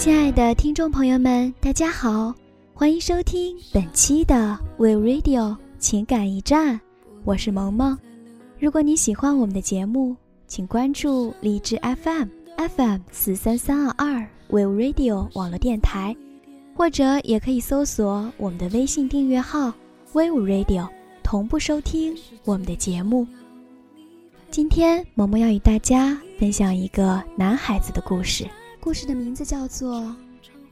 亲爱的听众朋友们，大家好，欢迎收听本期的 We Radio 情感驿站，我是萌萌。如果你喜欢我们的节目，请关注荔枝 FM FM 四三三二二 We Radio 网络电台，或者也可以搜索我们的微信订阅号 We Radio，同步收听我们的节目。今天萌萌要与大家分享一个男孩子的故事。故事的名字叫做《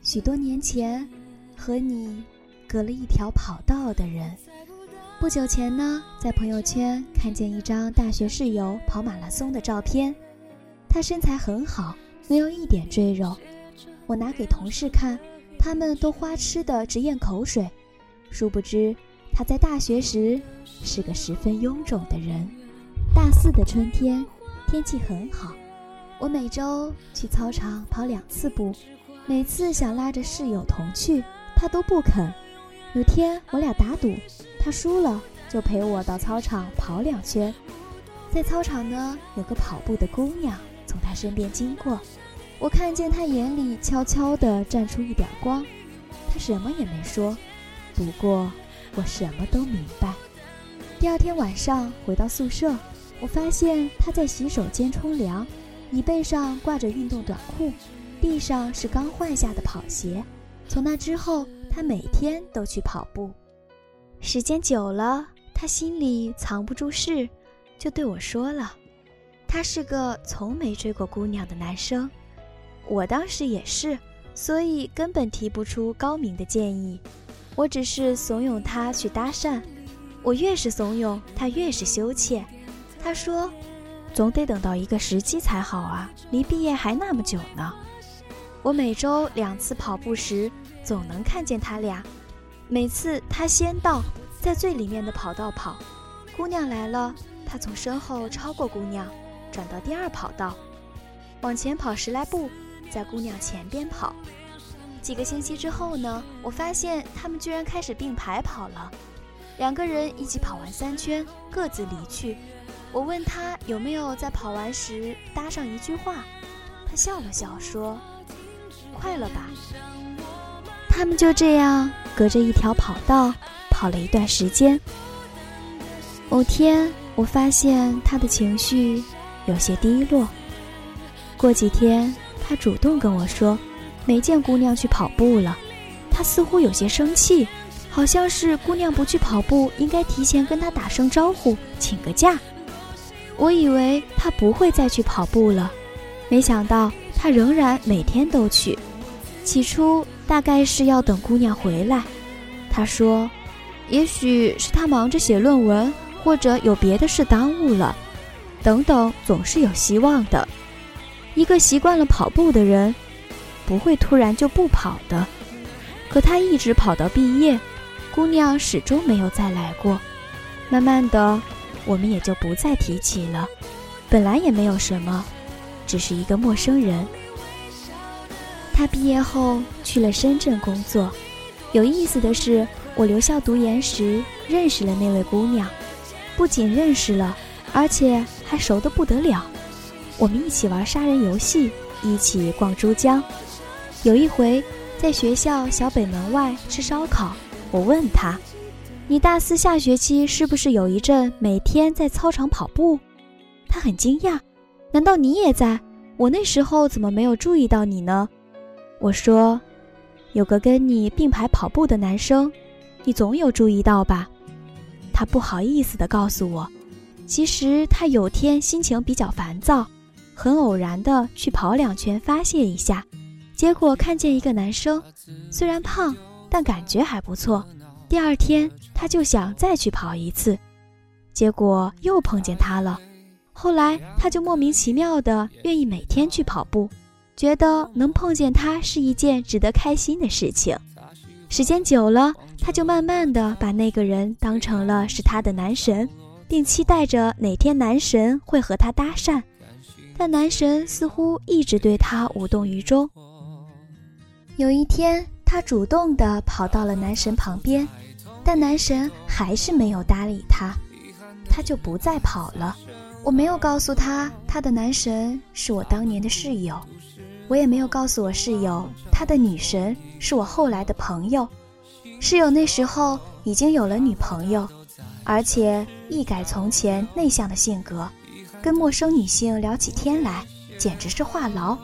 许多年前和你隔了一条跑道的人》。不久前呢，在朋友圈看见一张大学室友跑马拉松的照片，他身材很好，没有一点赘肉。我拿给同事看，他们都花痴的直咽口水。殊不知，他在大学时是个十分臃肿的人。大四的春天，天气很好。我每周去操场跑两次步，每次想拉着室友同去，他都不肯。有天我俩打赌，他输了就陪我到操场跑两圈。在操场呢，有个跑步的姑娘从他身边经过，我看见他眼里悄悄地绽出一点光。他什么也没说，不过我什么都明白。第二天晚上回到宿舍，我发现他在洗手间冲凉。椅背上挂着运动短裤，地上是刚换下的跑鞋。从那之后，他每天都去跑步。时间久了，他心里藏不住事，就对我说了：“他是个从没追过姑娘的男生。”我当时也是，所以根本提不出高明的建议。我只是怂恿他去搭讪。我越是怂恿，他越是羞怯。他说。总得等到一个时机才好啊！离毕业还那么久呢。我每周两次跑步时，总能看见他俩。每次他先到，在最里面的跑道跑，姑娘来了，他从身后超过姑娘，转到第二跑道，往前跑十来步，在姑娘前边跑。几个星期之后呢，我发现他们居然开始并排跑了，两个人一起跑完三圈，各自离去。我问他有没有在跑完时搭上一句话，他笑了笑说：“快了吧。”他们就这样隔着一条跑道跑了一段时间。某天，我发现他的情绪有些低落。过几天，他主动跟我说没见姑娘去跑步了，他似乎有些生气，好像是姑娘不去跑步应该提前跟他打声招呼，请个假。我以为他不会再去跑步了，没想到他仍然每天都去。起初大概是要等姑娘回来，他说，也许是他忙着写论文，或者有别的事耽误了，等等，总是有希望的。一个习惯了跑步的人，不会突然就不跑的。可他一直跑到毕业，姑娘始终没有再来过。慢慢的。我们也就不再提起了，本来也没有什么，只是一个陌生人。他毕业后去了深圳工作，有意思的是，我留校读研时认识了那位姑娘，不仅认识了，而且还熟得不得了。我们一起玩杀人游戏，一起逛珠江。有一回在学校小北门外吃烧烤，我问他。你大四下学期是不是有一阵每天在操场跑步？他很惊讶，难道你也在？我那时候怎么没有注意到你呢？我说，有个跟你并排跑步的男生，你总有注意到吧？他不好意思地告诉我，其实他有天心情比较烦躁，很偶然的去跑两圈发泄一下，结果看见一个男生，虽然胖，但感觉还不错。第二天，他就想再去跑一次，结果又碰见他了。后来，他就莫名其妙的愿意每天去跑步，觉得能碰见他是一件值得开心的事情。时间久了，他就慢慢的把那个人当成了是他的男神，并期待着哪天男神会和他搭讪。但男神似乎一直对他无动于衷。有一天。他主动地跑到了男神旁边，但男神还是没有搭理他，他就不再跑了。我没有告诉他，他的男神是我当年的室友。我也没有告诉我室友，他的女神是我后来的朋友。室友那时候已经有了女朋友，而且一改从前内向的性格，跟陌生女性聊起天来简直是话痨。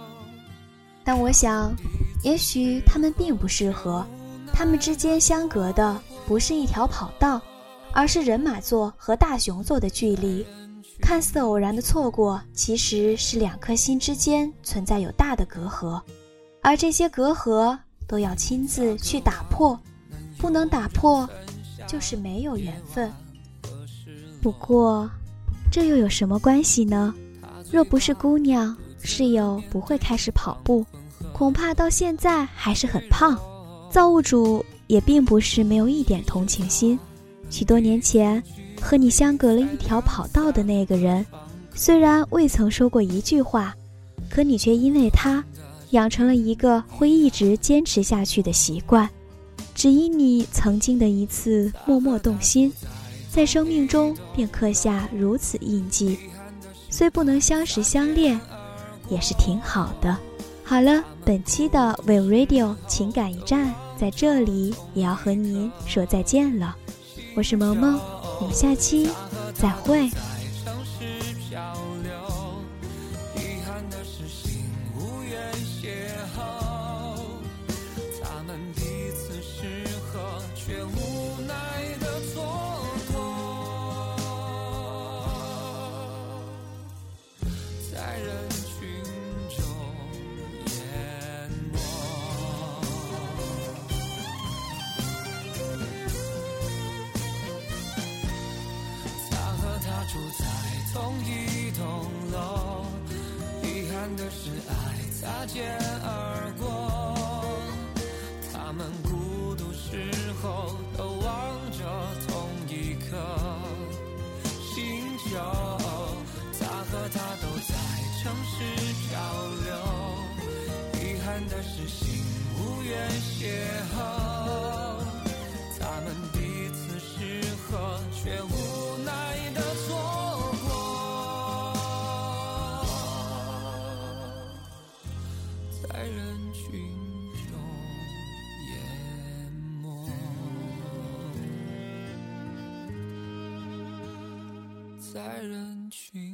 但我想，也许他们并不适合，他们之间相隔的不是一条跑道，而是人马座和大熊座的距离。看似偶然的错过，其实是两颗心之间存在有大的隔阂，而这些隔阂都要亲自去打破。不能打破，就是没有缘分。不过，这又有什么关系呢？若不是姑娘，室友不会开始跑步，恐怕到现在还是很胖。造物主也并不是没有一点同情心。许多年前，和你相隔了一条跑道的那个人，虽然未曾说过一句话，可你却因为他，养成了一个会一直坚持下去的习惯。只因你曾经的一次默默动心，在生命中便刻下如此印记。虽不能相识相恋，也是挺好的。好了，本期的 We Radio 情感驿站在这里也要和您说再见了。我是萌萌，我们下期再会。遗憾的是爱擦肩而过。他们孤独时候都望着同一颗星球，他和她都在城市漂流。遗憾的是心无缘邂逅，在人群。